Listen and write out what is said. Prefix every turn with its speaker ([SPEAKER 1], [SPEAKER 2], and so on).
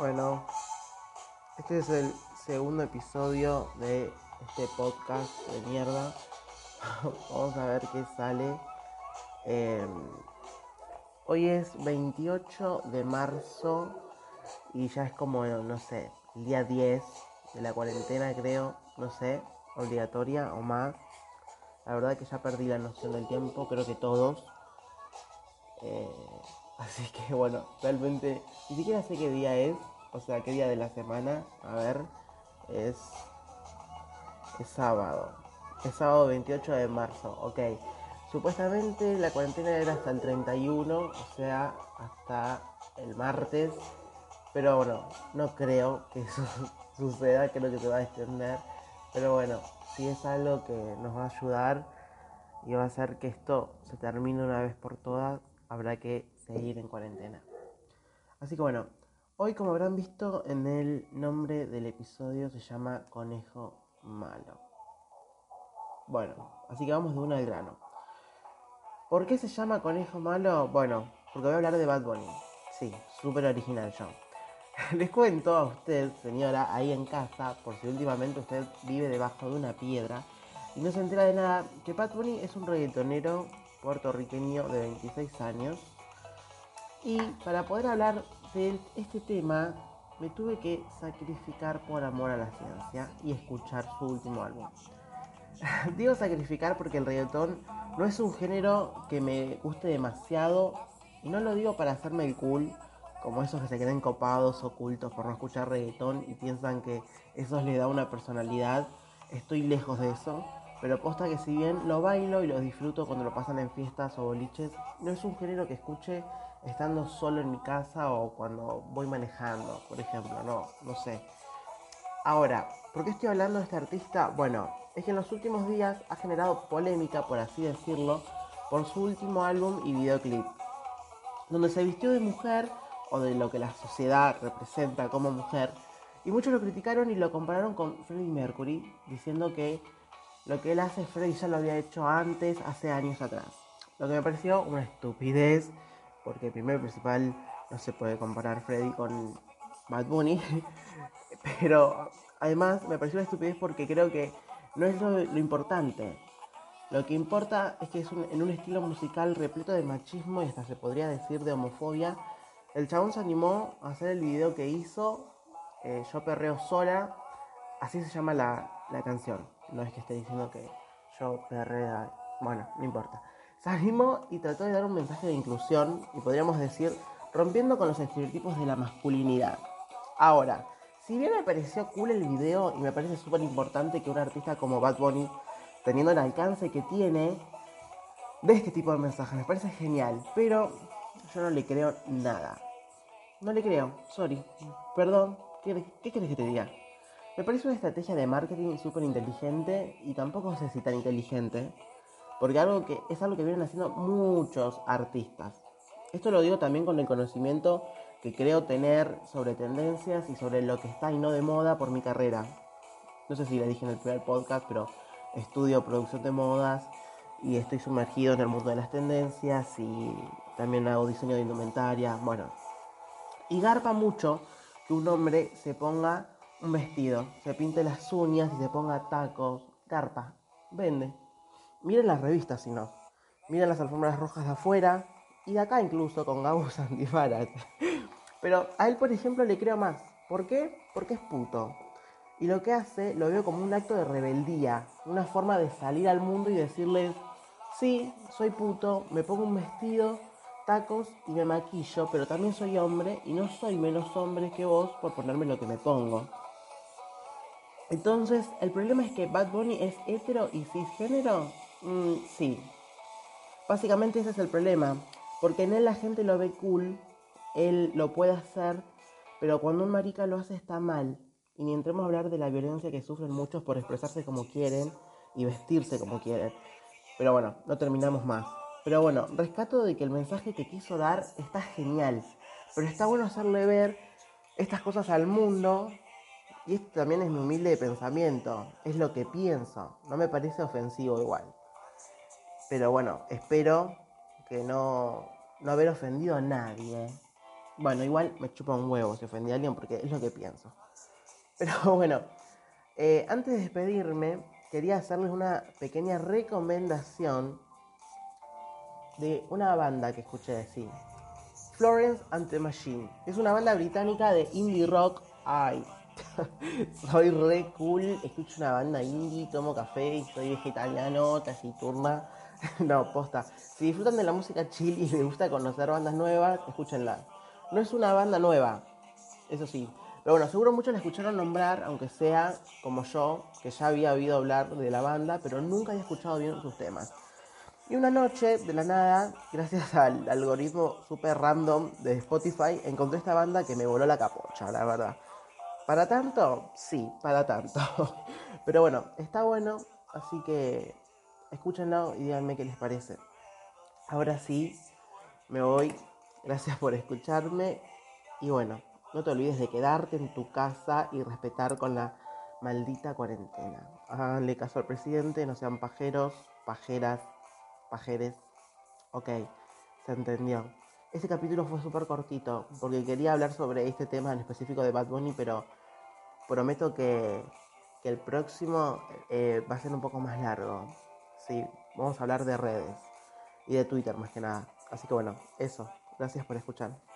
[SPEAKER 1] Bueno, este es el segundo episodio de este podcast de mierda. Vamos a ver qué sale. Eh, hoy es 28 de marzo y ya es como, no sé, el día 10 de la cuarentena creo, no sé, obligatoria o más. La verdad que ya perdí la noción del tiempo, creo que todos. Eh, así que bueno, realmente ni siquiera sé qué día es, o sea, qué día de la semana. A ver, es, sábado. Es sábado 28 de marzo, ok. Supuestamente la cuarentena era hasta el 31, o sea, hasta el martes. Pero bueno, no creo que eso suceda, creo que se va a extender. Pero bueno, si es algo que nos va a ayudar y va a hacer que esto se termine una vez por todas, habrá que seguir en cuarentena. Así que bueno, hoy como habrán visto en el nombre del episodio se llama Conejo Malo. Bueno, así que vamos de una al grano. ¿Por qué se llama Conejo Malo? Bueno, porque voy a hablar de Bad Bunny. Sí, súper original yo. Les cuento a usted, señora, ahí en casa, por si últimamente usted vive debajo de una piedra y no se entera de nada, que Bad Bunny es un reggaetonero puertorriqueño de 26 años. Y para poder hablar de este tema, me tuve que sacrificar por amor a la ciencia y escuchar su último álbum. Digo sacrificar porque el reggaetón no es un género que me guste demasiado y no lo digo para hacerme el cool, como esos que se quedan copados, ocultos por no escuchar reggaetón y piensan que eso les da una personalidad. Estoy lejos de eso. Pero posta que si bien lo bailo y lo disfruto cuando lo pasan en fiestas o boliches, no es un género que escuche estando solo en mi casa o cuando voy manejando, por ejemplo, no, no sé. Ahora, ¿por qué estoy hablando de este artista? Bueno, es que en los últimos días ha generado polémica, por así decirlo, por su último álbum y videoclip, donde se vistió de mujer o de lo que la sociedad representa como mujer, y muchos lo criticaron y lo compararon con Freddie Mercury, diciendo que lo que él hace, Freddy ya lo había hecho antes, hace años atrás. Lo que me pareció una estupidez, porque primero y principal no se puede comparar Freddy con Bad Bunny. Pero además me pareció una estupidez porque creo que no es lo, importante. Lo que importa es que es en un estilo musical repleto de machismo y hasta se podría decir de homofobia. El chabón se animó a hacer el video que hizo, eh, Yo Perreo Sola, así se llama la, la canción. No es que esté diciendo que yo perrea. Bueno, no importa. Animó y trató de dar un mensaje de inclusión y podríamos decir rompiendo con los estereotipos de la masculinidad. Ahora, si bien me pareció cool el video y me parece súper importante que un artista como Bad Bunny, teniendo el alcance que tiene, dé este tipo de mensajes, me parece genial, pero yo no le creo nada. No le creo, sorry. Perdón, ¿qué, qué quieres que te diga? Me parece una estrategia de marketing súper inteligente y tampoco sé si tan inteligente, porque algo que, es algo que vienen haciendo muchos artistas. Esto lo digo también con el conocimiento que creo tener sobre tendencias y sobre lo que está y no de moda por mi carrera. No sé si le dije en el primer podcast, pero estudio producción de modas y estoy sumergido en el mundo de las tendencias y también hago diseño de indumentaria. Bueno, y garpa mucho que un hombre se ponga un vestido, se pinte las uñas y se ponga tacos, carpa, vende. Miren las revistas si no. Miren las alfombras rojas de afuera y de acá incluso con gabos antifaras. Pero a él, por ejemplo, le creo más. ¿Por qué? Porque es puto. Y lo que hace lo veo como un acto de rebeldía, una forma de salir al mundo y decirles, sí, soy puto, me pongo un vestido, tacos y me maquillo, pero también soy hombre y no soy menos hombre que vos por ponerme lo que me pongo. Entonces, el problema es que Bad Bunny es hetero y cisgénero. Mm, sí. Básicamente ese es el problema. Porque en él la gente lo ve cool, él lo puede hacer, pero cuando un marica lo hace está mal. Y ni entremos a hablar de la violencia que sufren muchos por expresarse como quieren y vestirse como quieren. Pero bueno, no terminamos más. Pero bueno, rescato de que el mensaje que quiso dar está genial. Pero está bueno hacerle ver estas cosas al mundo y esto también es mi humilde pensamiento, es lo que pienso, no me parece ofensivo igual. Pero bueno, espero que no, no haber ofendido a nadie. Bueno, igual me chupa un huevo si ofendí a alguien porque es lo que pienso. Pero bueno, eh, antes de despedirme, quería hacerles una pequeña recomendación de una banda que escuché decir. Florence and the Machine. Es una banda británica de indie rock. Ay, soy re cool. Escucho una banda indie, tomo café y soy vegetariano, taciturna. no, posta. Si disfrutan de la música chill y les gusta conocer bandas nuevas, escúchenla. No es una banda nueva, eso sí. Pero bueno, seguro muchos la escucharon nombrar, aunque sea como yo, que ya había oído hablar de la banda, pero nunca había escuchado bien sus temas. Y una noche, de la nada, gracias al algoritmo super random de Spotify, encontré esta banda que me voló la capocha, la verdad. ¿Para tanto? Sí, para tanto. Pero bueno, está bueno, así que escúchenlo y díganme qué les parece. Ahora sí, me voy. Gracias por escucharme. Y bueno, no te olvides de quedarte en tu casa y respetar con la maldita cuarentena. Háganle caso al presidente, no sean pajeros, pajeras pajeres. Ok, se entendió. Este capítulo fue súper cortito porque quería hablar sobre este tema en específico de Bad Bunny, pero prometo que, el próximo eh, va a ser un poco más largo. Sí, vamos a hablar de redes y de Twitter más que nada. Así que bueno, eso. Gracias por escuchar.